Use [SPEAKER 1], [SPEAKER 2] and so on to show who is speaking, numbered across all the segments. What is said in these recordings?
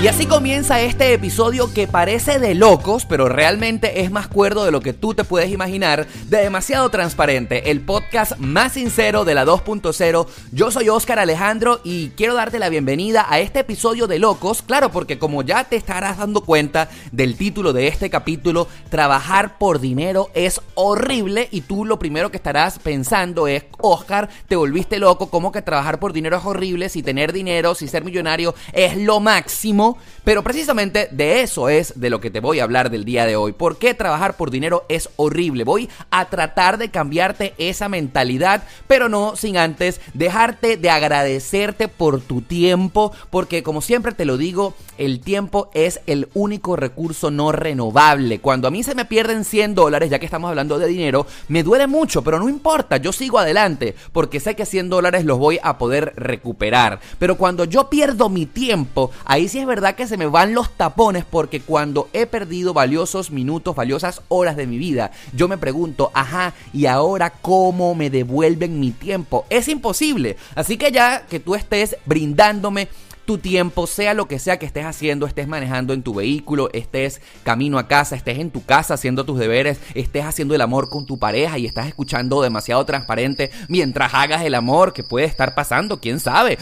[SPEAKER 1] Y así comienza este episodio que parece de locos, pero realmente es más cuerdo de lo que tú te puedes imaginar, de Demasiado Transparente, el podcast más sincero de la 2.0. Yo soy Oscar Alejandro y quiero darte la bienvenida a este episodio de locos, claro, porque como ya te estarás dando cuenta del título de este capítulo, trabajar por dinero es horrible y tú lo primero que estarás pensando es, Oscar, te volviste loco, ¿cómo que trabajar por dinero es horrible si tener dinero, si ser millonario es lo máximo? Pero precisamente de eso es de lo que te voy a hablar del día de hoy. ¿Por qué trabajar por dinero es horrible? Voy a tratar de cambiarte esa mentalidad, pero no sin antes dejarte de agradecerte por tu tiempo, porque como siempre te lo digo, el tiempo es el único recurso no renovable. Cuando a mí se me pierden 100 dólares, ya que estamos hablando de dinero, me duele mucho, pero no importa, yo sigo adelante, porque sé que 100 dólares los voy a poder recuperar. Pero cuando yo pierdo mi tiempo, ahí sí es verdad verdad que se me van los tapones porque cuando he perdido valiosos minutos, valiosas horas de mi vida, yo me pregunto, ajá, ¿y ahora cómo me devuelven mi tiempo? Es imposible. Así que ya que tú estés brindándome tu tiempo, sea lo que sea que estés haciendo, estés manejando en tu vehículo, estés camino a casa, estés en tu casa haciendo tus deberes, estés haciendo el amor con tu pareja y estás escuchando demasiado transparente mientras hagas el amor que puede estar pasando, quién sabe.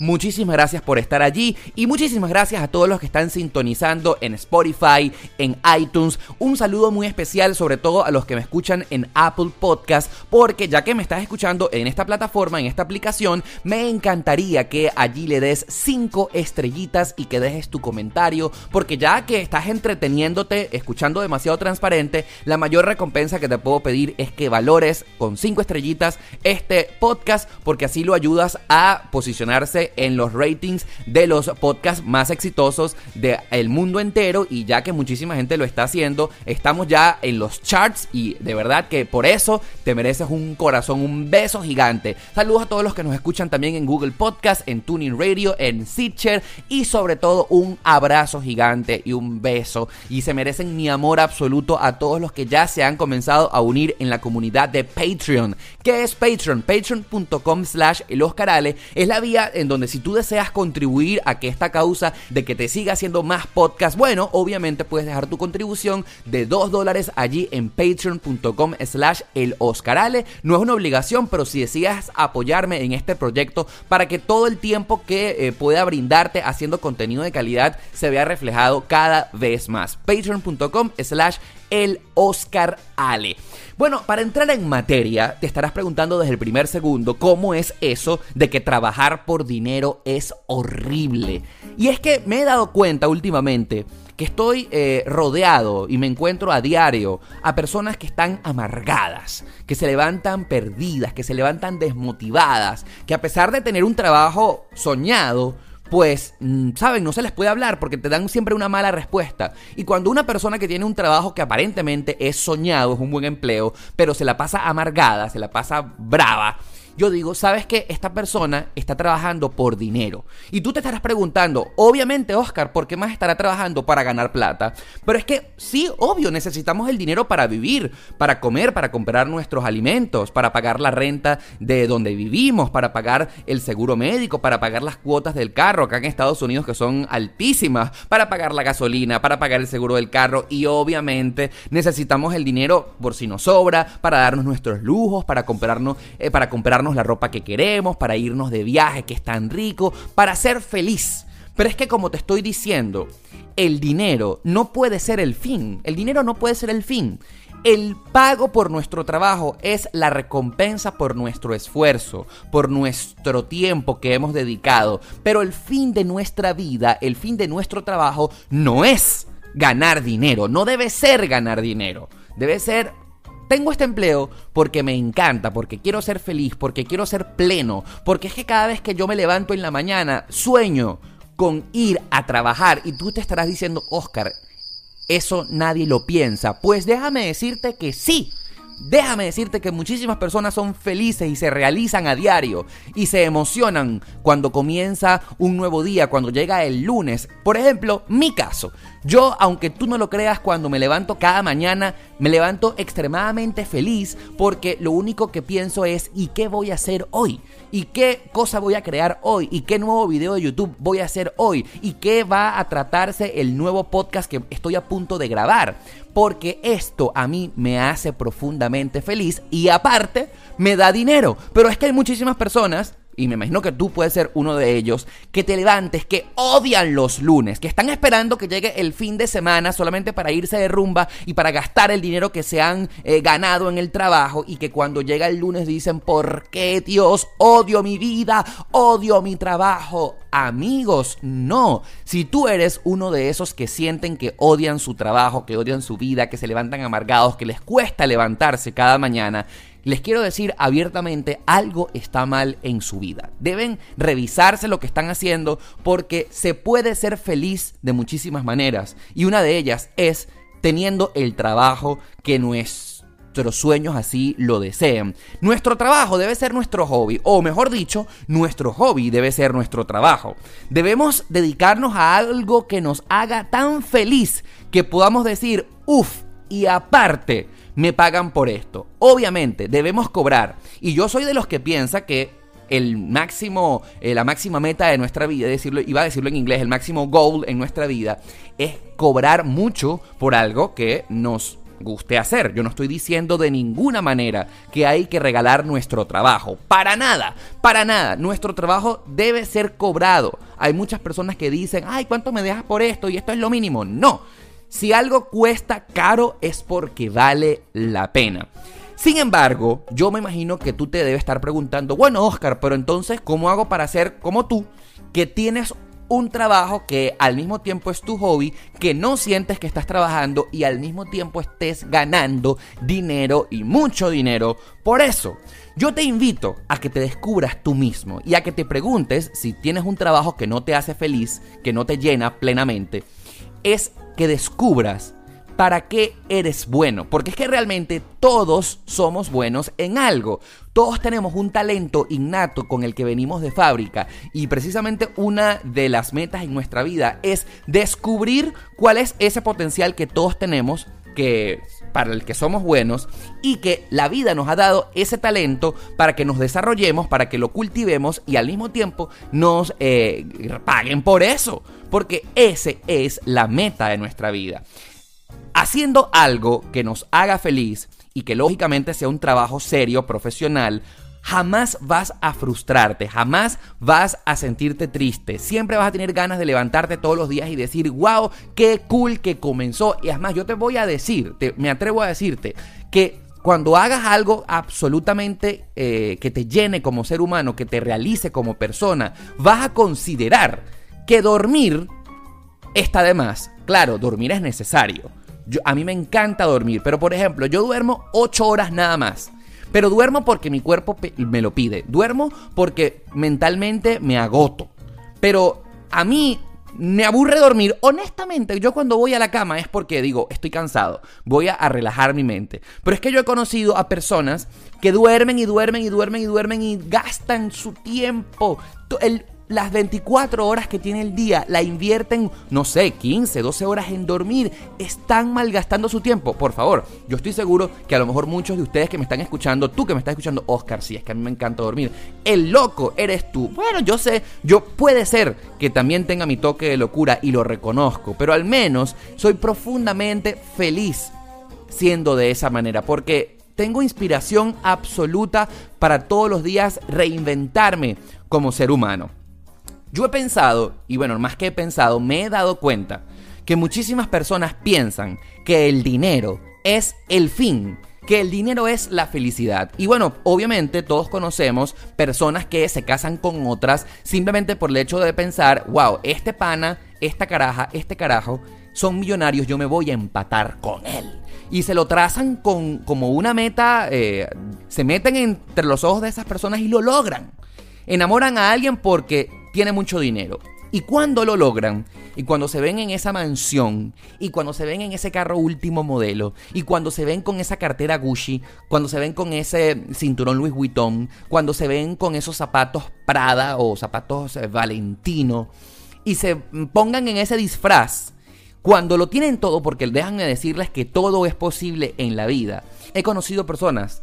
[SPEAKER 1] Muchísimas gracias por estar allí y muchísimas gracias a todos los que están sintonizando en Spotify, en iTunes. Un saludo muy especial sobre todo a los que me escuchan en Apple Podcast porque ya que me estás escuchando en esta plataforma, en esta aplicación, me encantaría que allí le des 5 estrellitas y que dejes tu comentario porque ya que estás entreteniéndote, escuchando demasiado transparente, la mayor recompensa que te puedo pedir es que valores con 5 estrellitas este podcast porque así lo ayudas a posicionarse en los ratings de los podcasts más exitosos del mundo entero y ya que muchísima gente lo está haciendo, estamos ya en los charts y de verdad que por eso te mereces un corazón, un beso gigante. Saludos a todos los que nos escuchan también en Google Podcast, en Tuning Radio, en Stitcher y sobre todo un abrazo gigante y un beso y se merecen mi amor absoluto a todos los que ya se han comenzado a unir en la comunidad de Patreon. ¿Qué es Patreon? Patreon.com slash el es la vía en donde si tú deseas contribuir a que esta causa de que te siga haciendo más podcast, bueno, obviamente puedes dejar tu contribución de 2 dólares allí en patreon.com slash el Oscarale. No es una obligación, pero si deseas apoyarme en este proyecto para que todo el tiempo que eh, pueda brindarte haciendo contenido de calidad se vea reflejado cada vez más. Patreon.com slash el Oscar Ale. Bueno, para entrar en materia, te estarás preguntando desde el primer segundo cómo es eso de que trabajar por dinero es horrible. Y es que me he dado cuenta últimamente que estoy eh, rodeado y me encuentro a diario a personas que están amargadas, que se levantan perdidas, que se levantan desmotivadas, que a pesar de tener un trabajo soñado, pues, mm, saben, no se les puede hablar porque te dan siempre una mala respuesta. Y cuando una persona que tiene un trabajo que aparentemente es soñado, es un buen empleo, pero se la pasa amargada, se la pasa brava, yo digo, ¿sabes que Esta persona está trabajando por dinero. Y tú te estarás preguntando, obviamente, Oscar, ¿por qué más estará trabajando para ganar plata? Pero es que sí, obvio, necesitamos el dinero para vivir, para comer, para comprar nuestros alimentos, para pagar la renta de donde vivimos, para pagar el seguro médico, para pagar las cuotas del carro acá en Estados Unidos que son altísimas, para pagar la gasolina, para pagar el seguro del carro y obviamente necesitamos el dinero por si nos sobra, para darnos nuestros lujos, para comprarnos, eh, para la ropa que queremos, para irnos de viaje que es tan rico, para ser feliz. Pero es que como te estoy diciendo, el dinero no puede ser el fin. El dinero no puede ser el fin. El pago por nuestro trabajo es la recompensa por nuestro esfuerzo, por nuestro tiempo que hemos dedicado. Pero el fin de nuestra vida, el fin de nuestro trabajo no es ganar dinero, no debe ser ganar dinero, debe ser tengo este empleo porque me encanta, porque quiero ser feliz, porque quiero ser pleno, porque es que cada vez que yo me levanto en la mañana sueño con ir a trabajar y tú te estarás diciendo, Oscar, eso nadie lo piensa. Pues déjame decirte que sí. Déjame decirte que muchísimas personas son felices y se realizan a diario y se emocionan cuando comienza un nuevo día, cuando llega el lunes. Por ejemplo, mi caso. Yo, aunque tú no lo creas, cuando me levanto cada mañana, me levanto extremadamente feliz porque lo único que pienso es ¿y qué voy a hacer hoy? ¿Y qué cosa voy a crear hoy? ¿Y qué nuevo video de YouTube voy a hacer hoy? ¿Y qué va a tratarse el nuevo podcast que estoy a punto de grabar? Porque esto a mí me hace profundamente feliz y aparte me da dinero. Pero es que hay muchísimas personas y me imagino que tú puedes ser uno de ellos, que te levantes, que odian los lunes, que están esperando que llegue el fin de semana solamente para irse de rumba y para gastar el dinero que se han eh, ganado en el trabajo y que cuando llega el lunes dicen, ¿por qué Dios? Odio mi vida, odio mi trabajo. Amigos, no. Si tú eres uno de esos que sienten que odian su trabajo, que odian su vida, que se levantan amargados, que les cuesta levantarse cada mañana, les quiero decir abiertamente, algo está mal en su vida. Deben revisarse lo que están haciendo porque se puede ser feliz de muchísimas maneras. Y una de ellas es teniendo el trabajo que nuestros sueños así lo desean. Nuestro trabajo debe ser nuestro hobby, o mejor dicho, nuestro hobby debe ser nuestro trabajo. Debemos dedicarnos a algo que nos haga tan feliz que podamos decir, uff, y aparte, me pagan por esto. Obviamente, debemos cobrar. Y yo soy de los que piensa que el máximo, eh, la máxima meta de nuestra vida, decirlo, iba a decirlo en inglés, el máximo goal en nuestra vida es cobrar mucho por algo que nos guste hacer. Yo no estoy diciendo de ninguna manera que hay que regalar nuestro trabajo. Para nada, para nada. Nuestro trabajo debe ser cobrado. Hay muchas personas que dicen, ay, ¿cuánto me dejas por esto? Y esto es lo mínimo. No. Si algo cuesta caro es porque vale la pena. Sin embargo, yo me imagino que tú te debes estar preguntando, bueno Oscar, pero entonces, ¿cómo hago para ser como tú, que tienes un trabajo que al mismo tiempo es tu hobby, que no sientes que estás trabajando y al mismo tiempo estés ganando dinero y mucho dinero. Por eso, yo te invito a que te descubras tú mismo y a que te preguntes si tienes un trabajo que no te hace feliz, que no te llena plenamente es que descubras para qué eres bueno. Porque es que realmente todos somos buenos en algo. Todos tenemos un talento innato con el que venimos de fábrica. Y precisamente una de las metas en nuestra vida es descubrir cuál es ese potencial que todos tenemos que para el que somos buenos y que la vida nos ha dado ese talento para que nos desarrollemos, para que lo cultivemos y al mismo tiempo nos eh, paguen por eso, porque ese es la meta de nuestra vida. Haciendo algo que nos haga feliz y que lógicamente sea un trabajo serio, profesional, jamás vas a frustrarte, jamás vas a sentirte triste. Siempre vas a tener ganas de levantarte todos los días y decir, wow, qué cool que comenzó. Y además yo te voy a decir, me atrevo a decirte, que cuando hagas algo absolutamente eh, que te llene como ser humano, que te realice como persona, vas a considerar que dormir está de más. Claro, dormir es necesario. A mí me encanta dormir, pero por ejemplo, yo duermo 8 horas nada más. Pero duermo porque mi cuerpo me lo pide. Duermo porque mentalmente me agoto. Pero a mí me aburre dormir. Honestamente, yo cuando voy a la cama es porque digo, estoy cansado, voy a, relajar mi mente. Pero es que yo he conocido a personas que duermen y duermen y duermen y duermen y gastan su tiempo. El, las 24 horas que tiene el día la invierten, no sé, 15, 12 horas en dormir, están malgastando su tiempo. Por favor, yo estoy seguro que a lo mejor muchos de ustedes que me están escuchando, tú que me estás escuchando, Oscar, sí, es que a mí me encanta dormir. El loco eres tú. Bueno, yo sé, yo puede ser que también tenga mi toque de locura y lo reconozco, pero al menos soy profundamente feliz siendo de esa manera, porque tengo inspiración absoluta para todos los días reinventarme como ser humano. Yo he pensado, y bueno, más que he pensado, me he dado cuenta que muchísimas personas piensan que el dinero es el fin, que el dinero es la felicidad. Y bueno, obviamente todos conocemos personas que se casan con otras simplemente por el hecho de pensar, wow, este pana, esta caraja, este carajo, son millonarios, yo me voy a empatar con él. Y se lo trazan con, como una meta, eh, se meten entre los ojos de esas personas y lo logran. Enamoran a alguien porque tiene mucho dinero. Y cuando lo logran, y cuando se ven en esa mansión, y cuando se ven en ese carro último modelo, y cuando se ven con esa cartera Gucci, cuando se ven con ese cinturón Louis Vuitton, cuando se ven con esos zapatos Prada o zapatos eh, Valentino, y se pongan en ese disfraz, cuando lo tienen todo, porque déjanme decirles que todo es posible en la vida. He conocido personas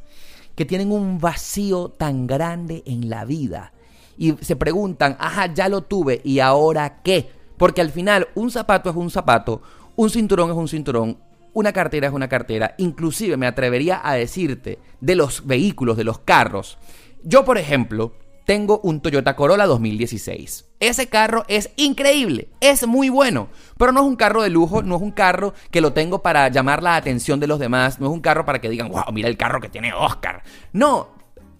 [SPEAKER 1] que tienen un vacío tan grande en la vida y se preguntan, ajá, ya lo tuve, ¿y ahora qué? Porque al final un zapato es un zapato, un cinturón es un cinturón, una cartera es una cartera, inclusive me atrevería a decirte de los vehículos, de los carros. Yo, por ejemplo, tengo un Toyota Corolla 2016. Ese carro es increíble, es muy bueno, pero no es un carro de lujo, no es un carro que lo tengo para llamar la atención de los demás, no es un carro para que digan, wow, mira el carro que tiene Oscar. No,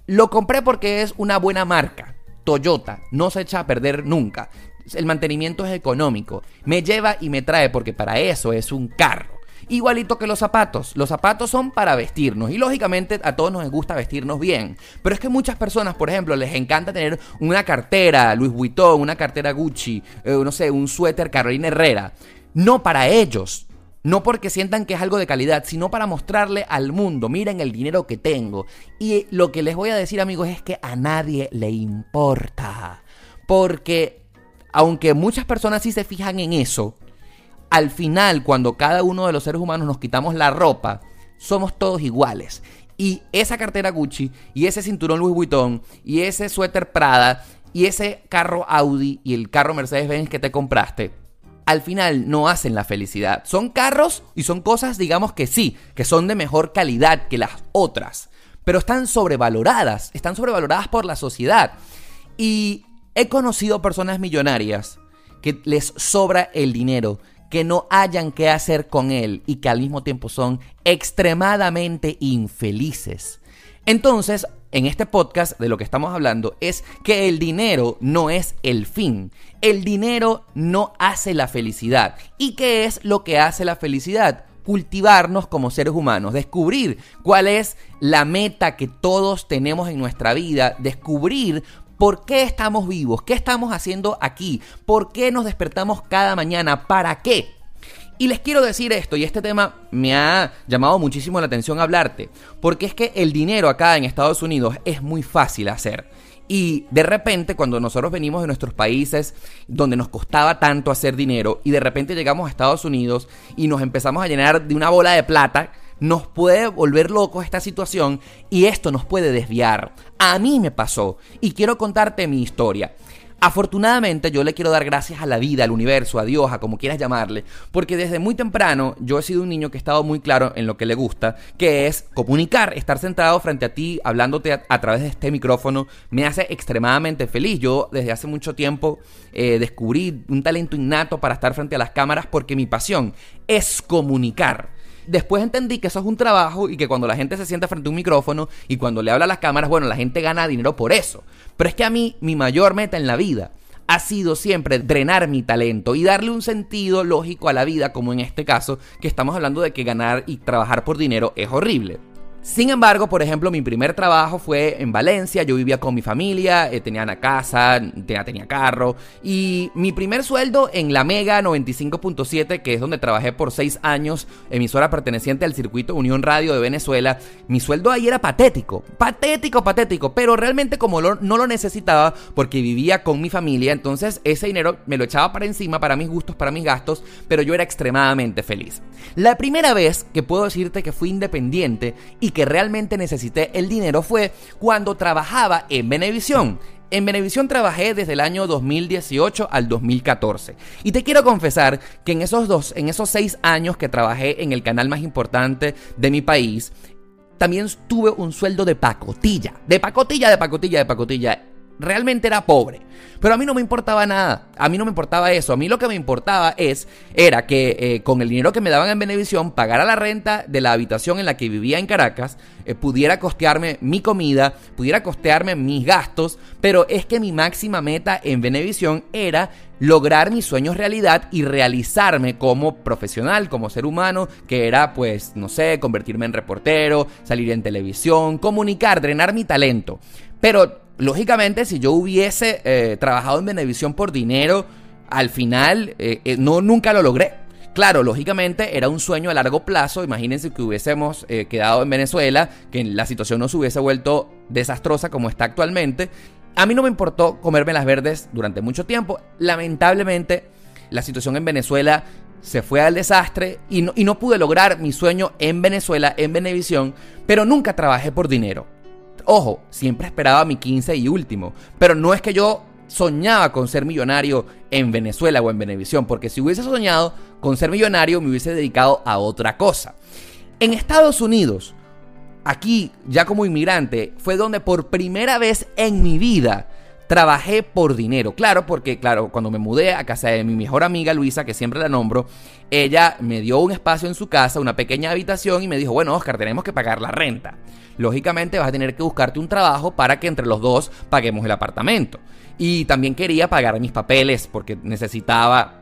[SPEAKER 1] lo compré porque es una buena marca. Toyota no se echa a perder nunca. El mantenimiento es económico. Me lleva y me trae porque para eso es un carro. Igualito que los zapatos. Los zapatos son para vestirnos y lógicamente a todos nos gusta vestirnos bien. Pero es que muchas personas, por ejemplo, les encanta tener una cartera Louis Vuitton, una cartera Gucci, eh, no sé, un suéter Carolina Herrera. No para ellos. No porque sientan que es algo de calidad, sino para mostrarle al mundo, miren el dinero que tengo. Y lo que les voy a decir amigos es que a nadie le importa. Porque aunque muchas personas sí se fijan en eso, al final, cuando cada uno de los seres humanos nos quitamos la ropa, somos todos iguales. Y esa cartera Gucci, y ese cinturón Louis Vuitton, y ese suéter Prada, y ese carro Audi, y el carro Mercedes-Benz que te compraste, al final no hacen la felicidad. Son carros y son cosas, digamos que sí, que son de mejor calidad que las otras. Pero están sobrevaloradas, están sobrevaloradas por la sociedad. Y he conocido personas millonarias que les sobra el dinero, que no hayan qué hacer con él y que al mismo tiempo son extremadamente infelices. Entonces, en este podcast de lo que estamos hablando es que el dinero no es el fin. El dinero no hace la felicidad. ¿Y qué es lo que hace la felicidad? cultivarnos como seres humanos, descubrir cuál es la meta que todos tenemos en nuestra vida, descubrir ¿Por qué estamos vivos? ¿Qué estamos haciendo aquí? ¿Por qué nos despertamos cada mañana? ¿Para qué? Y les quiero decir esto, y este tema me ha llamado muchísimo la atención hablarte, porque es que el dinero acá en Estados Unidos es muy fácil hacer. Y de repente, cuando nosotros venimos de nuestros países donde nos costaba tanto hacer dinero, y de repente llegamos a Estados Unidos y nos empezamos a llenar de una bola de plata, nos puede volver locos esta situación y esto nos puede desviar. A mí me pasó y quiero contarte mi historia. Afortunadamente yo le quiero dar gracias a la vida, al universo, a Dios, a como quieras llamarle, porque desde muy temprano yo he sido un niño que ha estado muy claro en lo que le gusta, que es comunicar, estar sentado frente a ti, hablándote a, través de este micrófono, me hace extremadamente feliz. Yo desde hace mucho tiempo eh, descubrí un talento innato para estar frente a las cámaras porque mi pasión es comunicar. Después entendí que eso es un trabajo y que cuando la gente se sienta frente a un micrófono y cuando le habla a las cámaras, bueno, la gente gana dinero por eso. Pero es que a mí mi mayor meta en la vida ha sido siempre drenar mi talento y darle un sentido lógico a la vida, como en este caso, que estamos hablando de que ganar y trabajar por dinero es horrible. Sin embargo, por ejemplo, mi primer trabajo fue en Valencia, yo vivía con mi familia, eh, tenía una casa, tenía, tenía, carro. Y mi primer sueldo en la Mega 95.7, que es donde trabajé por seis años, emisora perteneciente al circuito Unión Radio de Venezuela, mi sueldo ahí era patético, patético, patético, pero realmente como no lo necesitaba porque vivía con mi familia, entonces ese dinero me lo echaba para encima, para mis gustos, para mis gastos, pero yo era extremadamente feliz. La primera vez que puedo decirte que fui independiente y que realmente necesité el dinero fue cuando trabajaba en Venevisión. En Venevisión trabajé desde el año 2018 al 2014. Y te quiero confesar que en esos dos, en esos seis años que trabajé en el canal más importante de mi país, también tuve un sueldo de pacotilla. De pacotilla, de pacotilla, de pacotilla. Realmente era pobre. Pero a mí no me importaba nada, a mí no me importaba eso, a mí lo que me importaba es, era que eh, con el dinero que me daban en Benevisión, pagara la renta de la habitación en la que vivía en Caracas, eh, pudiera costearme mi comida, pudiera costearme mis gastos, pero es que mi máxima meta en Benevisión era lograr mis sueños realidad y realizarme como profesional, como ser humano, que era pues, no sé, convertirme en reportero, salir en televisión, comunicar, drenar mi talento. Pero lógicamente si yo hubiese eh, trabajado en Benevisión por dinero, al final eh, eh, no nunca lo logré. Claro, lógicamente era un sueño a largo plazo. Imagínense que hubiésemos quedado en Venezuela, que la situación no se hubiese vuelto desastrosa como está actualmente. A mí no me importó comerme las verdes durante mucho tiempo. Lamentablemente, la situación en Venezuela se fue al desastre y no, y no pude lograr mi sueño en Venezuela, en Venevisión, pero nunca trabajé por dinero. Ojo, siempre esperaba mi 15 y último, pero no es que yo soñaba con ser millonario en Venezuela o en Venevisión, porque si hubiese soñado con ser millonario me hubiese dedicado a otra cosa. En Estados Unidos, aquí ya como inmigrante, fue donde por primera vez en mi vida trabajé por dinero. Claro, porque claro, cuando me mudé a casa de mi mejor amiga Luisa, que siempre la nombro, ella me dio un espacio en su casa, una pequeña habitación y me dijo, bueno, Oscar, tenemos que pagar la renta. Lógicamente vas a tener que buscarte un trabajo para que entre los dos paguemos el apartamento. Y también quería pagar mis papeles porque necesitaba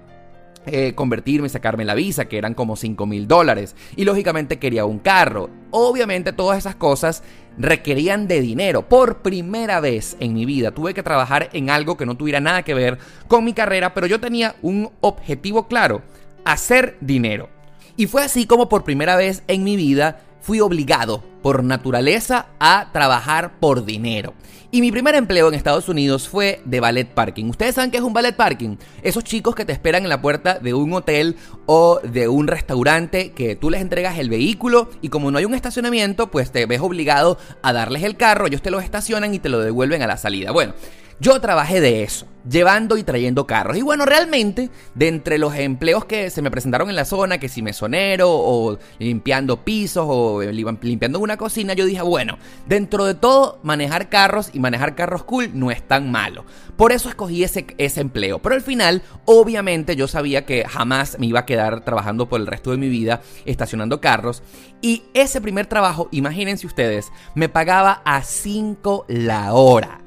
[SPEAKER 1] eh, convertirme y sacarme la visa, que eran como 5 mil dólares. Y lógicamente quería un carro. Obviamente todas esas cosas requerían de dinero. Por primera vez en mi vida tuve que trabajar en algo que no tuviera nada que ver con mi carrera, pero yo tenía un objetivo claro, hacer dinero. Y fue así como por primera vez en mi vida fui obligado por naturaleza a trabajar por dinero. Y mi primer empleo en Estados Unidos fue de ballet parking. ¿Ustedes saben qué es un ballet parking? Esos chicos que te esperan en la puerta de un hotel o de un restaurante que tú les entregas el vehículo y como no hay un estacionamiento, pues te ves obligado a darles el carro, ellos te lo estacionan y te lo devuelven a la salida. Bueno, yo trabajé de eso, llevando y trayendo carros. Y bueno, realmente, de entre los empleos que se me presentaron en la zona, que si mesonero o limpiando pisos o limpiando una cocina, yo dije, bueno, dentro de todo, manejar carros y manejar carros cool no es tan malo. Por eso escogí ese, ese empleo. Pero al final, obviamente, yo sabía que jamás me iba a quedar trabajando por el resto de mi vida estacionando carros. Y ese primer trabajo, imagínense ustedes, me pagaba a 5 la hora.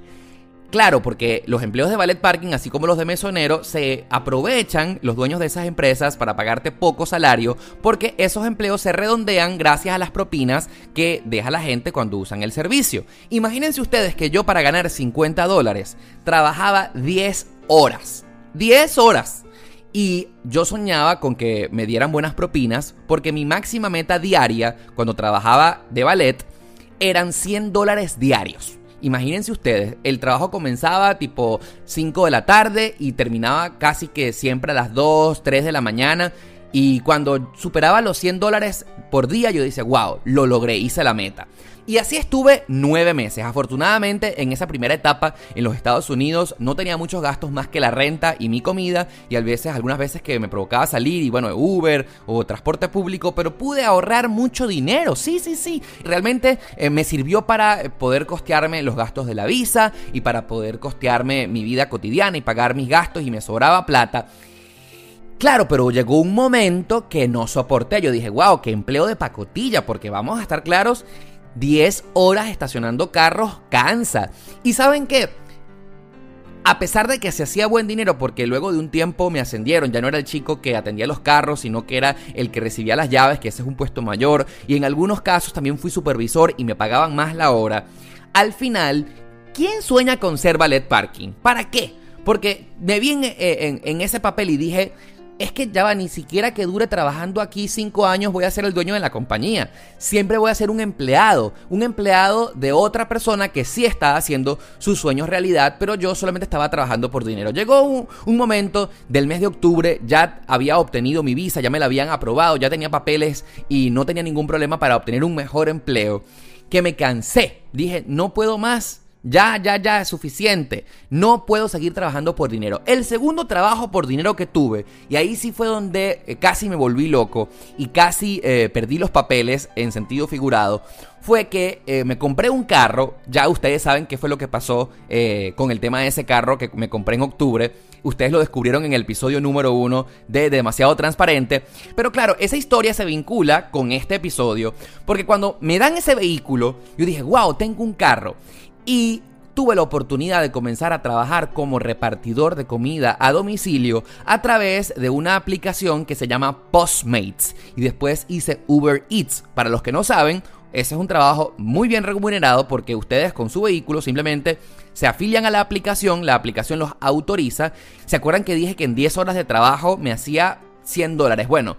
[SPEAKER 1] Claro, porque los empleos de ballet parking, así como los de mesonero, se aprovechan los dueños de esas empresas para pagarte poco salario, porque esos empleos se redondean gracias a las propinas que deja la gente cuando usan el servicio. Imagínense ustedes que yo para ganar 50 dólares trabajaba 10 horas. 10 horas. Y yo soñaba con que me dieran buenas propinas, porque mi máxima meta diaria cuando trabajaba de ballet eran 100 dólares diarios. Imagínense ustedes, el trabajo comenzaba tipo 5 de la tarde y terminaba casi que siempre a las 2, 3 de la mañana. Y cuando superaba los 100 dólares por día, yo decía, wow, lo logré, hice la meta. Y así estuve nueve meses. Afortunadamente, en esa primera etapa en los Estados Unidos no tenía muchos gastos más que la renta y mi comida. Y a veces, algunas veces que me provocaba salir y bueno, Uber o transporte público, pero pude ahorrar mucho dinero. Sí, sí, sí. Realmente eh, me sirvió para poder costearme los gastos de la visa y para poder costearme mi vida cotidiana y pagar mis gastos y me sobraba plata. Claro, pero llegó un momento que no soporté. Yo dije, wow, qué empleo de pacotilla, porque vamos a estar claros 10 horas estacionando carros cansa. ¿Y saben qué? A pesar de que se hacía buen dinero, porque luego de un tiempo me ascendieron, ya no era el chico que atendía los carros, sino que era el que recibía las llaves, que ese es un puesto mayor, y en algunos casos también fui supervisor y me pagaban más la hora. Al final, ¿quién sueña con ser ballet parking? ¿Para qué? Porque me vi en, en ese papel y dije, es que ya va, ni siquiera que dure trabajando aquí cinco años voy a ser el dueño de la compañía. Siempre voy a ser un empleado, un empleado de otra persona que sí está haciendo sus sueños realidad, pero yo solamente estaba trabajando por dinero. Llegó un, un momento del mes de octubre, ya había obtenido mi visa, ya me la habían aprobado, ya tenía papeles y no tenía ningún problema para obtener un mejor empleo, que me cansé. Dije, no puedo más Ya, ya, ya es suficiente. No puedo seguir trabajando por dinero. El segundo trabajo por dinero que tuve, y ahí sí fue donde eh, casi me volví loco y casi eh, perdí los papeles en sentido figurado, fue que eh, me compré un carro. Ya ustedes saben qué fue lo que pasó con el tema de ese carro que me compré en octubre. Ustedes lo descubrieron en el episodio número uno de Demasiado Transparente. Pero claro, esa historia se vincula con este episodio. Porque cuando me dan ese vehículo, yo dije, wow, tengo un carro y tuve la oportunidad de comenzar a trabajar como repartidor de comida a domicilio a través de una aplicación que se llama Postmates y después hice Uber Eats. Para los que no saben, ese es un trabajo muy bien remunerado porque ustedes con su vehículo simplemente se afilian a la aplicación, la aplicación los autoriza. ¿Se acuerdan que dije que en 10 horas de trabajo me hacía 100 dólares? Bueno,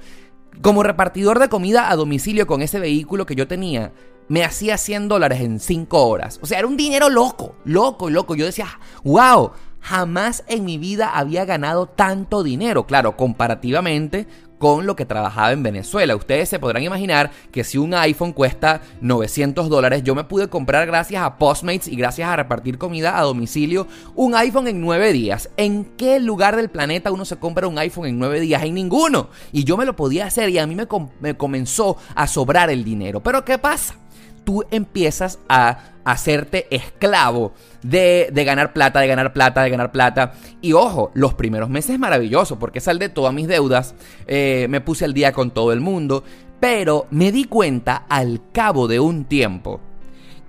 [SPEAKER 1] como repartidor de comida a domicilio con ese vehículo que yo tenía, me hacía 100 dólares en 5 horas. O sea, era un dinero loco, loco, loco. Yo decía, wow, jamás en mi vida había ganado tanto dinero. Claro, comparativamente con lo que trabajaba en Venezuela. Ustedes se podrán imaginar que si un iPhone cuesta 900 dólares, yo me pude comprar gracias a Postmates y gracias a repartir comida a domicilio un iPhone en 9 días. ¿En qué lugar del planeta uno se compra un iPhone en 9 días? En ninguno. Y yo me lo podía hacer y a mí me, me comenzó a sobrar el dinero. Pero ¿qué pasa? Tú empiezas a hacerte esclavo de, ganar plata, de ganar plata, de ganar plata. Y ojo, los primeros meses es maravilloso porque sal de todas mis deudas, eh, me puse al día con todo el mundo, pero me di cuenta al cabo de un tiempo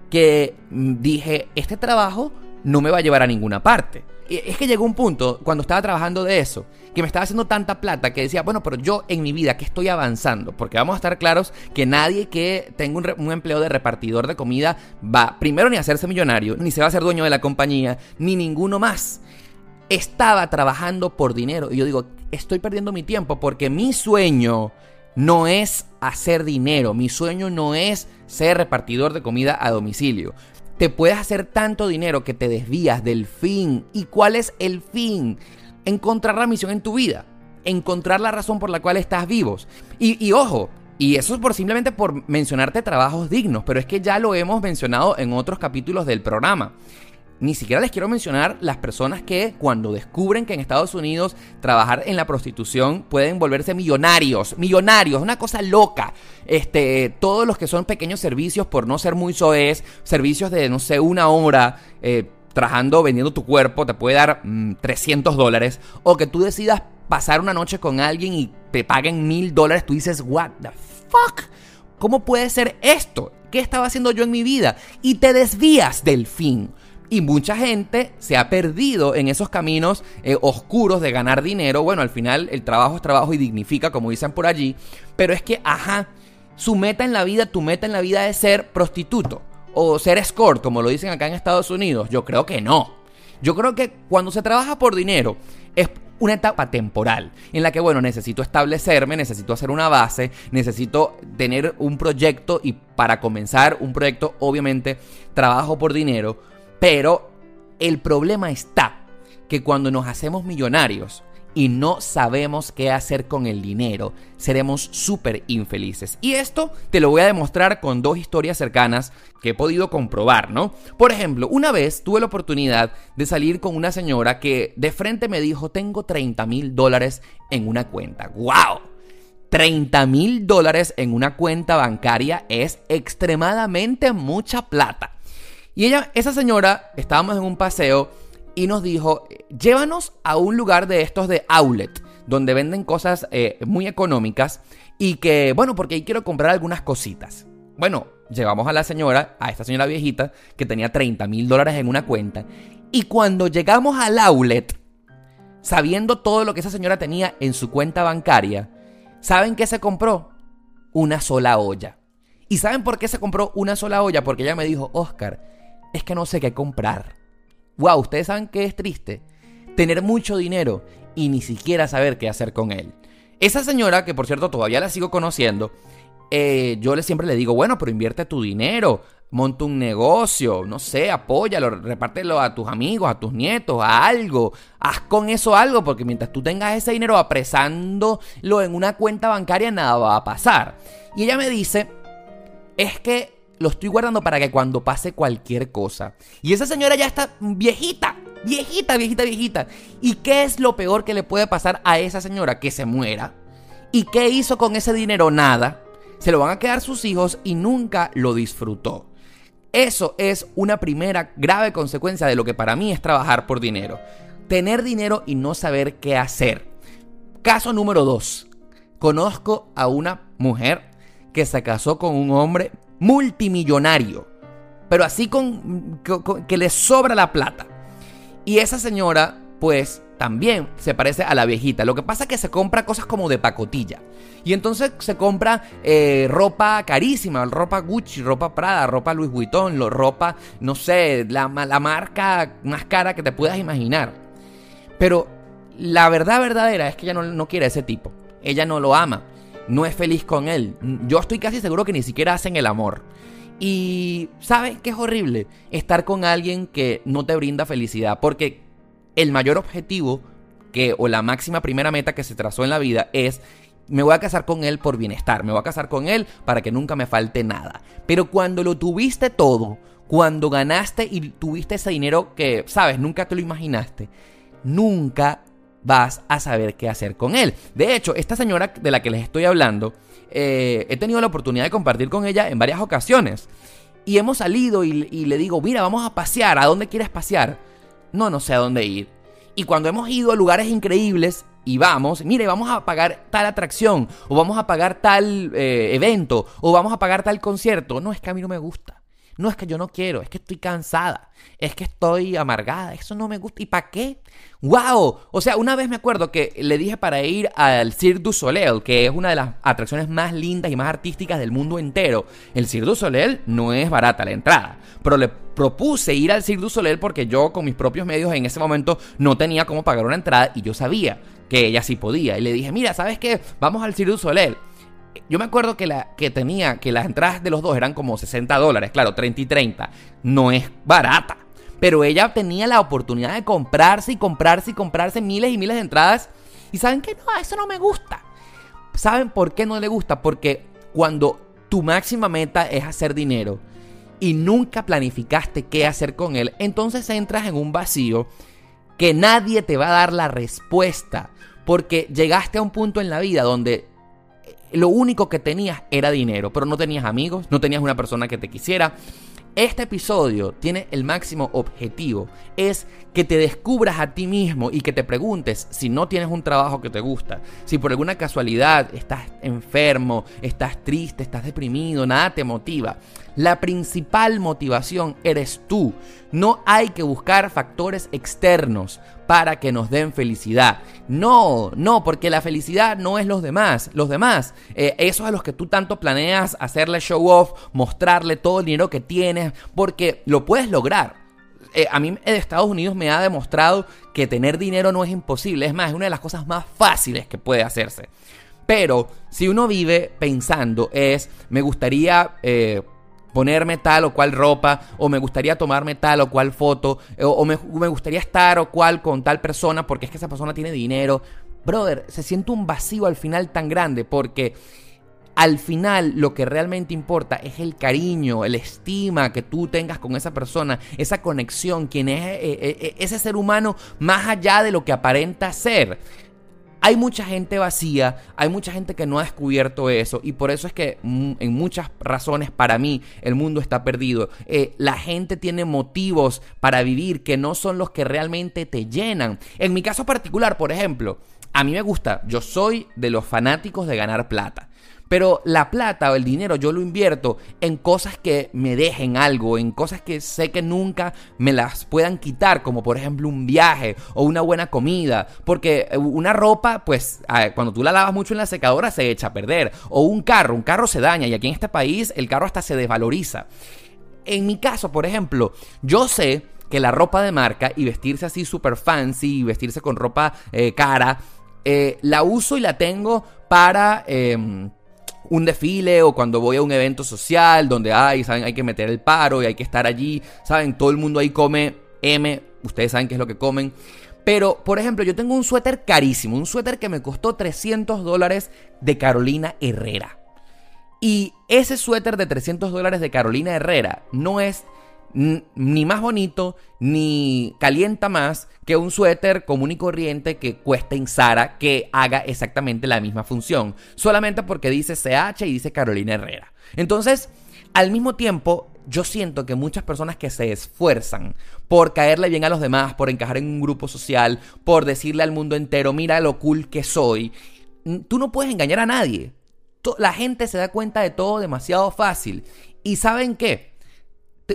[SPEAKER 1] que dije, este trabajo no me va a llevar a ninguna parte es que llegó un punto cuando estaba trabajando de eso, que me estaba haciendo tanta plata que decía, bueno, pero yo en mi vida que estoy avanzando, porque vamos a estar claros que nadie que tenga un, empleo de repartidor de comida va primero ni a hacerse millonario, ni se va a hacer dueño de la compañía, ni ninguno más. Estaba trabajando por dinero. Y yo digo, estoy perdiendo mi tiempo porque mi sueño no es hacer dinero, mi sueño no es ser repartidor de comida a domicilio te puedes hacer tanto dinero que te desvías del fin. ¿Y cuál es el fin? Encontrar la misión en tu vida. Encontrar la razón por la cual estás vivos. Y, y ojo, y eso es por simplemente por mencionarte trabajos dignos, pero es que ya lo hemos mencionado en otros capítulos del programa. Ni siquiera les quiero mencionar las personas que cuando descubren que en Estados Unidos trabajar en la prostitución pueden volverse millonarios, millonarios, una cosa loca. Este, todos los que son pequeños servicios por no ser muy soez, servicios de no sé, una hora, eh, trabajando, vendiendo tu cuerpo, te puede dar 300 mm, dólares, o que tú decidas pasar una noche con alguien y te paguen mil dólares, tú dices, what the fuck? ¿Cómo puede ser esto? ¿Qué estaba haciendo yo en mi vida? Y te desvías del fin. Y mucha gente se ha perdido en esos caminos eh, oscuros de ganar dinero. Bueno, al final el trabajo es trabajo y dignifica, como dicen por allí. Pero es que, ajá, su meta en la vida, tu meta en la vida es ser prostituto. O ser escort, como lo dicen acá en Estados Unidos. Yo creo que no. Yo creo que cuando se trabaja por dinero es una etapa temporal en la que, bueno, necesito establecerme, necesito hacer una base, necesito tener un proyecto y para comenzar un proyecto, obviamente, trabajo por dinero pero el problema está que cuando nos hacemos millonarios y no sabemos qué hacer con el dinero, seremos súper infelices. Y esto te lo voy a demostrar con dos historias cercanas que he podido comprobar, ¿no? Por ejemplo, una vez tuve la oportunidad de salir con una señora que de frente me dijo, tengo 30 mil dólares en una cuenta. ¡Wow! 30 mil dólares en una cuenta bancaria es extremadamente mucha plata. Y ella, esa señora, estábamos en un paseo y nos dijo, llévanos a un lugar de estos de outlet, donde venden cosas eh, muy económicas y que, bueno, porque ahí quiero comprar algunas cositas. Bueno, llevamos a la señora, a esta señora viejita, que tenía 30 mil dólares en una cuenta. Y cuando llegamos al outlet, sabiendo todo lo que esa señora tenía en su cuenta bancaria, ¿saben qué se compró? Una sola olla. ¿Y saben por qué se compró una sola olla? Porque ella me dijo, Oscar, es que no sé qué comprar. Wow, ustedes saben que es triste tener mucho dinero y ni siquiera saber qué hacer con él. Esa señora, que por cierto todavía la sigo conociendo, eh, yo le siempre le digo, bueno, pero invierte tu dinero, monta un negocio, no sé, apóyalo, repártelo a tus amigos, a tus nietos, a algo, haz con eso algo, porque mientras tú tengas ese dinero apresándolo en una cuenta bancaria, nada va a pasar. Y ella me dice, es que lo estoy guardando para que cuando pase cualquier cosa. Y esa señora ya está viejita, viejita, viejita, viejita. ¿Y qué es lo peor que le puede pasar a esa señora? Que se muera. ¿Y qué hizo con ese dinero? Nada. Se lo van a quedar sus hijos y nunca lo disfrutó. Eso es una primera grave consecuencia de lo que para mí es trabajar por dinero. Tener dinero y no saber qué hacer. Caso número 2. Conozco a una mujer que se casó con un hombre multimillonario, pero así con, que le sobra la plata. Y esa señora, pues, también se parece a la viejita. Lo que pasa es que se compra cosas como de pacotilla. Y entonces se compra eh, ropa carísima, ropa Gucci, ropa Prada, ropa Louis Vuitton, ropa, no sé, la, la marca más cara que te puedas imaginar. Pero la verdad verdadera es que ella no, no quiere a ese tipo. Ella no lo ama. No es feliz con él. Yo estoy casi seguro que ni siquiera hacen el amor. Y ¿sabes qué es horrible? Estar con alguien que no te brinda felicidad. Porque el mayor objetivo que, o la máxima primera meta que se trazó en la vida es me voy a casar con él por bienestar, me voy a casar con él para que nunca me falte nada. Pero cuando lo tuviste todo, cuando ganaste y tuviste ese dinero que, sabes, nunca te lo imaginaste, nunca vas a saber qué hacer con él. De hecho, esta señora de la que les estoy hablando, eh, he tenido la oportunidad de compartir con ella en varias ocasiones. Y hemos salido y, le digo, mira, vamos a pasear, ¿a dónde quieres pasear? No, no sé a dónde ir. Y cuando hemos ido a lugares increíbles y vamos, mire, vamos a pagar tal atracción, o vamos a pagar tal eh, evento, o vamos a pagar tal concierto. No, es que a mí no me gusta. No es que yo no quiero, es que estoy cansada, es que estoy amargada, eso no me gusta. ¿Y para qué? ¡Wow! O sea, una vez me acuerdo que le dije para ir al Cirque du Soleil, que es una de las atracciones más lindas y más artísticas del mundo entero. El Cirque du Soleil no es barata la entrada, pero le propuse ir al Cirque du Soleil porque yo con mis propios medios en ese momento no tenía cómo pagar una entrada y yo sabía que ella sí podía. Y le dije, mira, ¿sabes qué? Vamos al Cirque du Soleil. Yo me acuerdo que, la, que tenía, que las entradas de los dos eran como 60 dólares, claro, 30 y 30. No es barata. Pero ella tenía la oportunidad de comprarse y comprarse y comprarse miles y miles de entradas. Y saben que no, eso no me gusta. ¿Saben por qué no le gusta? Porque cuando tu máxima meta es hacer dinero y nunca planificaste qué hacer con él, entonces entras en un vacío que nadie te va a dar la respuesta. Porque llegaste a un punto en la vida donde lo único que tenías era dinero, pero no tenías amigos, no tenías una persona que te quisiera. Este episodio tiene el máximo objetivo, es que te descubras a ti mismo y que te preguntes si no tienes un trabajo que te gusta, si por alguna casualidad estás enfermo, estás triste, estás deprimido, nada te motiva. La principal motivación eres tú. No hay que buscar factores externos para que nos den felicidad. No, no, porque la felicidad no es los demás. Los demás, eh, esos a los que tú tanto planeas hacerle show off, mostrarle todo el dinero que tienes, porque lo puedes lograr. Eh, a mí de Estados Unidos me ha demostrado que tener dinero no es imposible. Es más, es una de las cosas más fáciles que puede hacerse. Pero si uno vive pensando es, me gustaría... Eh, ponerme tal o cual ropa, o me gustaría tomarme tal o cual foto, o, me, gustaría estar o cual con tal persona porque es que esa persona tiene dinero. Brother, se siente un vacío al final tan grande porque al final lo que realmente importa es el cariño, el estima que tú tengas con esa persona, esa conexión, quien es eh, eh, eh, ese ser humano más allá de lo que aparenta ser. Hay mucha gente vacía, hay mucha gente que no ha descubierto eso y por eso es que mm, en muchas razones para mí el mundo está perdido. Eh, la gente tiene motivos para vivir que no son los que realmente te llenan. En mi caso particular, por ejemplo, a mí me gusta, yo soy de los fanáticos de ganar plata. Pero la plata o el dinero yo lo invierto en cosas que me dejen algo, en cosas que sé que nunca me las puedan quitar, como por ejemplo un viaje o una buena comida. Porque eh, una ropa, pues cuando tú la lavas mucho en la secadora se echa a perder. O un carro, un carro se daña y aquí en este país el carro hasta se desvaloriza. En mi caso, por ejemplo, yo sé que la ropa de marca y vestirse así super fancy y vestirse con ropa eh, cara, eh, la uso y la tengo para em, un desfile o cuando voy a un evento social donde hay, saben, hay que meter el paro y hay que estar allí, saben, todo el mundo ahí come M, ustedes saben qué es lo que comen. Pero, por ejemplo, yo tengo un suéter carísimo, un suéter que me costó 300 dólares de Carolina Herrera. Y ese suéter de 300 dólares de Carolina Herrera no es ni más bonito ni calienta más que un suéter común y corriente que cueste en Sara que haga exactamente la misma función, solamente porque dice CH y dice Carolina Herrera. Entonces, al mismo tiempo, yo siento que muchas personas que se esfuerzan por caerle bien a los demás, por encajar en un grupo social, por decirle al mundo entero, mira lo cool que soy, tú no puedes engañar a nadie. La gente se da cuenta de todo demasiado fácil. ¿Y saben qué?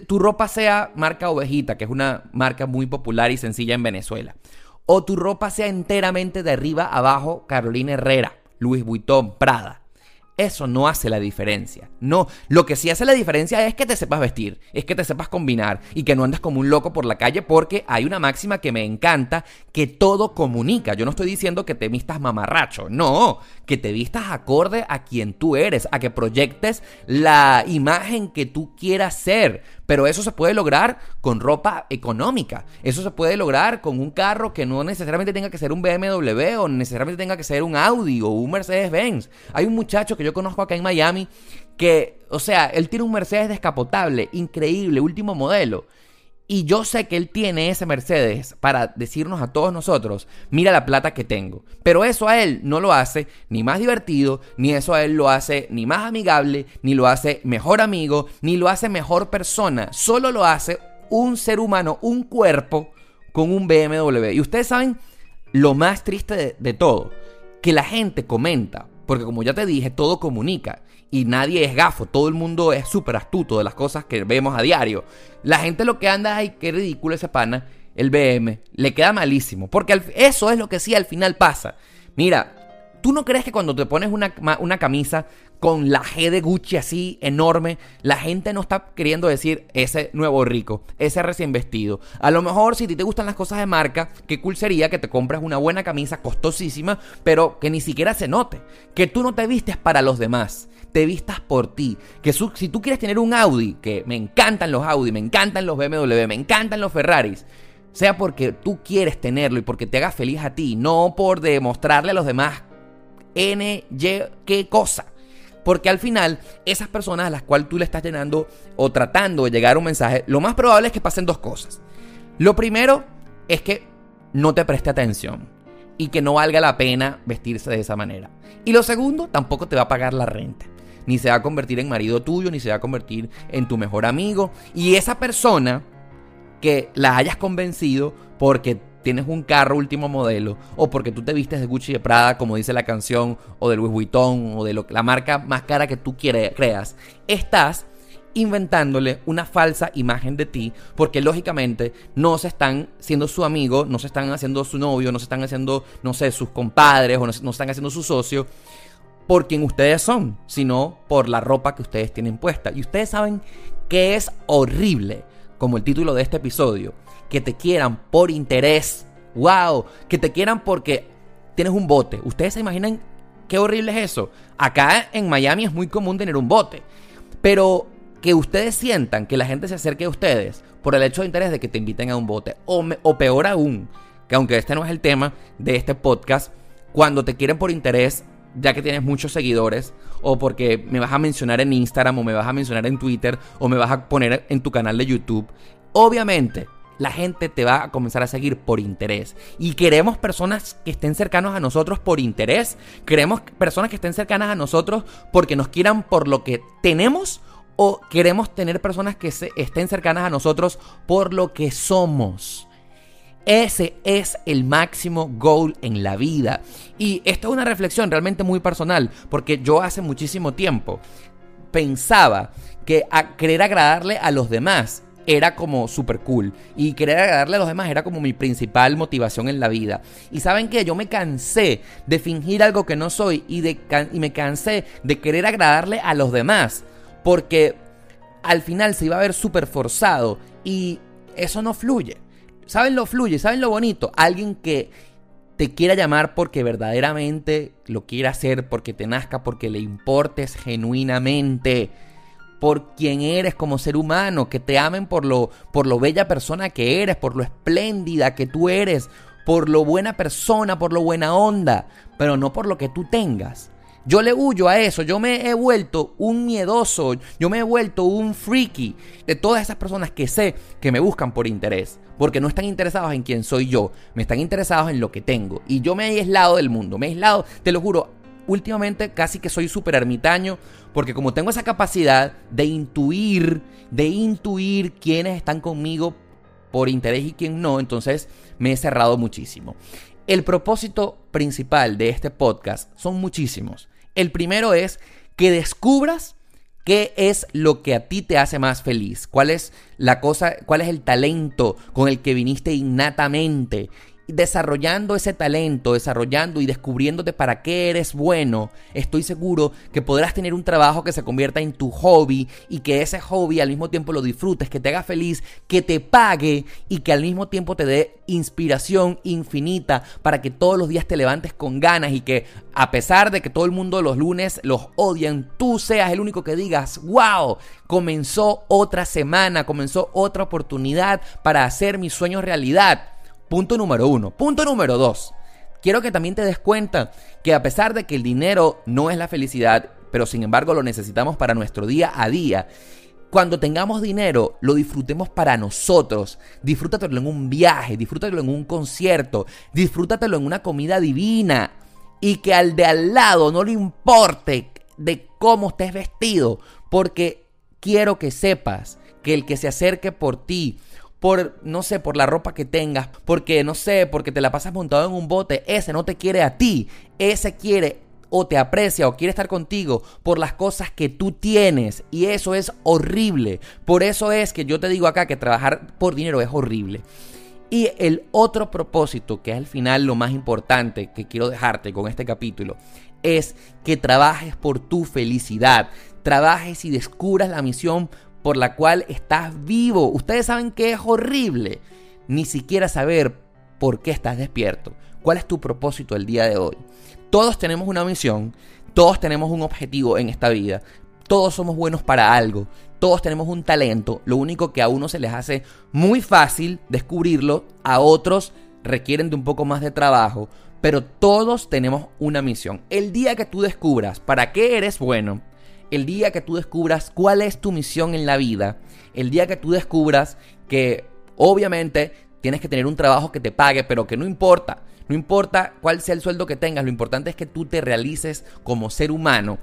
[SPEAKER 1] Tu ropa sea marca ovejita, que es una marca muy popular y sencilla en Venezuela. O tu ropa sea enteramente de arriba abajo Carolina Herrera, Louis Vuitton, Prada. Eso no hace la diferencia. No, lo que sí hace la diferencia es que te sepas vestir, es que te sepas combinar y que no andes como un loco por la calle porque hay una máxima que me encanta, que todo comunica. Yo no estoy diciendo que te vistas mamarracho, no, que te vistas acorde a quien tú eres, a que proyectes la imagen que tú quieras ser. Pero eso se puede lograr con ropa económica. Eso se puede lograr con un carro que no necesariamente tenga que ser un BMW o necesariamente tenga que ser un Audi o un Mercedes-Benz. Hay un muchacho que yo conozco acá en Miami que, o sea, él tiene un Mercedes descapotable, increíble, último modelo. Y yo sé que él tiene ese Mercedes para decirnos a todos nosotros, mira la plata que tengo. Pero eso a él no lo hace ni más divertido, ni eso a él lo hace ni más amigable, ni lo hace mejor amigo, ni lo hace mejor persona. Solo lo hace un ser humano, un cuerpo con un BMW. Y ustedes saben lo más triste de, todo, que la gente comenta, porque como ya te dije, todo comunica y nadie es gafo, todo el mundo es súper astuto de las cosas que vemos a diario. La gente lo que anda, ay, qué ridículo ese pana, el BM, le queda malísimo, porque eso es lo que sí al final pasa. Mira, ¿tú no crees que cuando te pones una, una camisa con la G de Gucci así enorme, la gente no está queriendo decir ese nuevo rico, ese recién vestido. A lo mejor si a ti te gustan las cosas de marca, qué cool sería que te compres una buena camisa costosísima, pero que ni siquiera se note, que tú no te vistes para los demás te vistas por ti. Que si tú quieres tener un Audi, que me encantan los Audi, me encantan los BMW, me encantan los Ferraris, sea porque tú quieres tenerlo y porque te haga feliz a ti, no por demostrarle a los demás N, Y, qué cosa. Porque al final, esas personas a las cuales tú le estás llenando o tratando de llegar un mensaje, lo más probable es que pasen dos cosas. Lo primero es que no te preste atención y que no valga la pena vestirse de esa manera. Y lo segundo, tampoco te va a pagar la renta ni se va a convertir en marido tuyo, ni se va a convertir en tu mejor amigo. Y esa persona que la hayas convencido porque tienes un carro último modelo o porque tú te vistes de Gucci de Prada, como dice la canción, o de Louis Vuitton, o de lo, la marca más cara que tú creas, estás inventándole una falsa imagen de ti, porque lógicamente no se están siendo su amigo, no se están haciendo su novio, no se están haciendo, no sé, sus compadres, o no, no están haciendo su socio, por quien ustedes son, sino por la ropa que ustedes tienen puesta. Y ustedes saben que es horrible, como el título de este episodio, que te quieran por interés. ¡Wow! Que te quieran porque tienes un bote. ¿Ustedes se imaginan qué horrible es eso? Acá en Miami es muy común tener un bote. Pero que ustedes sientan que la gente se acerque a ustedes por el hecho de interés de que te inviten a un bote. O, o peor aún, que aunque este no es el tema de este podcast, cuando te quieren por interés ya que tienes muchos seguidores, o porque me vas a mencionar en Instagram, o me vas a mencionar en Twitter, o me vas a poner en tu canal de YouTube, obviamente la gente te va a comenzar a seguir por interés. Y queremos personas que estén cercanos a nosotros por interés. Queremos personas que estén cercanas a nosotros porque nos quieran por lo que tenemos. O queremos tener personas que se estén cercanas a nosotros por lo que somos. Ese es el máximo goal en la vida. Y esto es una reflexión realmente muy personal, porque yo hace muchísimo tiempo pensaba que querer agradarle a los demás era como super cool. Y querer agradarle a los demás era como mi principal motivación en la vida. Y saben que yo me cansé de fingir algo que no soy y, de, y me cansé de querer agradarle a los demás. Porque al final se iba a ver súper forzado y eso no fluye. ¿Saben lo fluye? ¿Saben lo bonito? Alguien que te quiera llamar porque verdaderamente lo quiera hacer, porque te nazca, porque le importes genuinamente, por quien eres como ser humano, que te amen por lo, por lo bella persona que eres, por lo espléndida que tú eres, por lo buena persona, por lo buena onda, pero no por lo que tú tengas. Yo le huyo a eso, yo me he vuelto un miedoso, yo me he vuelto un freaky de todas esas personas que sé que me buscan por interés, porque no están interesados en quién soy yo, me están interesados en lo que tengo. Y yo me he aislado del mundo, me he aislado, te lo juro, últimamente casi que soy súper ermitaño, porque como tengo esa capacidad de intuir, de intuir quiénes están conmigo por interés y quién no, entonces me he cerrado muchísimo. El propósito principal de este podcast son muchísimos. El primero es que descubras qué es lo que a ti te hace más feliz, cuál es la cosa, cuál es el talento con el que viniste innatamente desarrollando ese talento, desarrollando y descubriéndote para qué eres bueno, estoy seguro que podrás tener un trabajo que se convierta en tu hobby y que ese hobby al mismo tiempo lo disfrutes, que te haga feliz, que te pague y que al mismo tiempo te dé inspiración infinita para que todos los días te levantes con ganas y que a pesar de que todo el mundo los lunes los odian, tú seas el único que digas, wow, comenzó otra semana, comenzó otra oportunidad para hacer mis sueños realidad. Punto número uno. Punto número dos. Quiero que también te des cuenta que a pesar de que el dinero no es la felicidad, pero sin embargo lo necesitamos para nuestro día a día, cuando tengamos dinero, lo disfrutemos para nosotros. Disfrútatelo en un viaje, disfrútatelo en un concierto, disfrútatelo en una comida divina. Y que al de al lado no le importe de cómo estés vestido, porque quiero que sepas que el que se acerque por ti por, no sé, por la ropa que tengas, porque, no sé, porque te la pasas montado en un bote, ese no te quiere a ti, ese quiere o te aprecia o quiere estar contigo por las cosas que tú tienes y eso es horrible. Por eso es que yo te digo acá que trabajar por dinero es horrible. Y el otro propósito, que es al final lo más importante que quiero dejarte con este capítulo, es que trabajes por tu felicidad, trabajes y descubras la misión por la cual estás vivo. Ustedes saben que es horrible ni siquiera saber por qué estás despierto. ¿Cuál es tu propósito el día de hoy? Todos tenemos una misión, todos tenemos un objetivo en esta vida, todos somos buenos para algo, todos tenemos un talento, lo único que a uno se les hace muy fácil descubrirlo, a otros requieren de un poco más de trabajo, pero todos tenemos una misión. El día que tú descubras para qué eres bueno, el día que tú descubras cuál es tu misión en la vida, el día que tú descubras que obviamente tienes que tener un trabajo que te pague, pero que no importa, no importa cuál sea el sueldo que tengas, lo importante es que tú te realices como ser humano,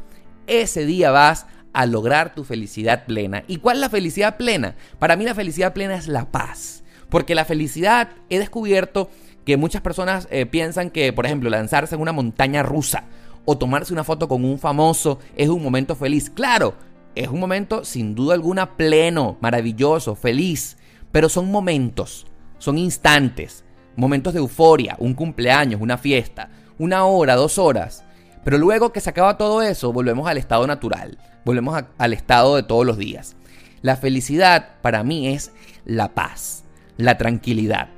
[SPEAKER 1] ese día vas a lograr tu felicidad plena. ¿Y cuál es la felicidad plena? Para mí la felicidad plena es la paz, porque la felicidad he descubierto que muchas personas eh, piensan que, por ejemplo, lanzarse en una montaña rusa, o tomarse una foto con un famoso es un momento feliz. Claro, es un momento sin duda alguna pleno, maravilloso, feliz, pero son momentos, son instantes, momentos de euforia, un cumpleaños, una fiesta, una hora, dos horas. Pero luego que se acaba todo eso, volvemos al estado natural, volvemos al estado de todos los días. La felicidad para mí es la paz, la tranquilidad.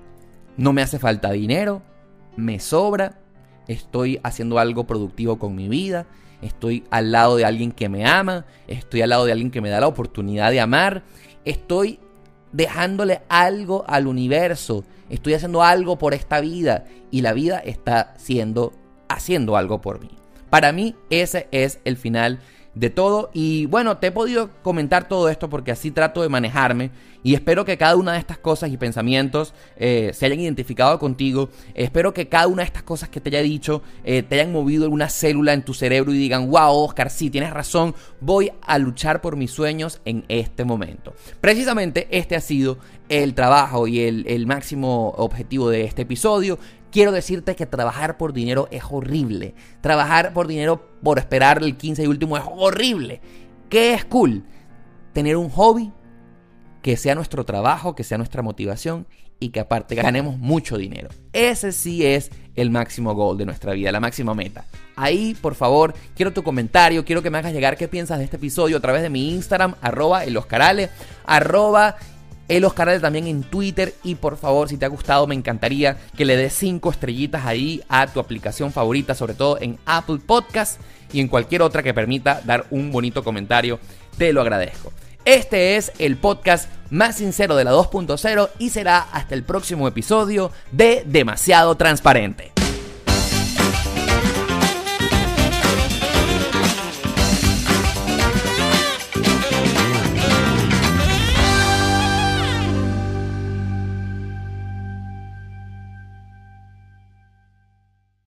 [SPEAKER 1] No me hace falta dinero, me sobra estoy haciendo algo productivo con mi vida, estoy al lado de alguien que me ama, estoy al lado de alguien que me da la oportunidad de amar, estoy dejándole algo al universo, estoy haciendo algo por esta vida y la vida está siendo haciendo algo por mí. Para mí ese es el final de todo. Y bueno, te he podido comentar todo esto porque así trato de manejarme. Y espero que cada una de estas cosas y pensamientos eh, se hayan identificado contigo. Espero que cada una de estas cosas que te haya dicho eh, te hayan movido alguna célula en tu cerebro y digan, wow, Oscar, sí, tienes razón, voy a luchar por mis sueños en este momento. Precisamente este ha sido el trabajo y el, el máximo objetivo de este episodio quiero decirte que trabajar por dinero es horrible. Trabajar por dinero por esperar el 15 y último es horrible. ¿Qué es cool? Tener un hobby que sea nuestro trabajo, que sea nuestra motivación y que aparte ganemos mucho dinero. Ese sí es el máximo goal de nuestra vida, la máxima meta. Ahí, por favor, quiero tu comentario, quiero que me hagas llegar qué piensas de este episodio a través de mi Instagram, arroba eloscarale, arroba el Oscar también en Twitter y por favor si te ha gustado me encantaría que le des 5 estrellitas ahí a tu aplicación favorita, sobre todo en Apple Podcast y en cualquier otra que permita dar un bonito comentario, te lo agradezco. Este es el podcast más sincero de la 2.0 y será hasta el próximo episodio de Demasiado Transparente.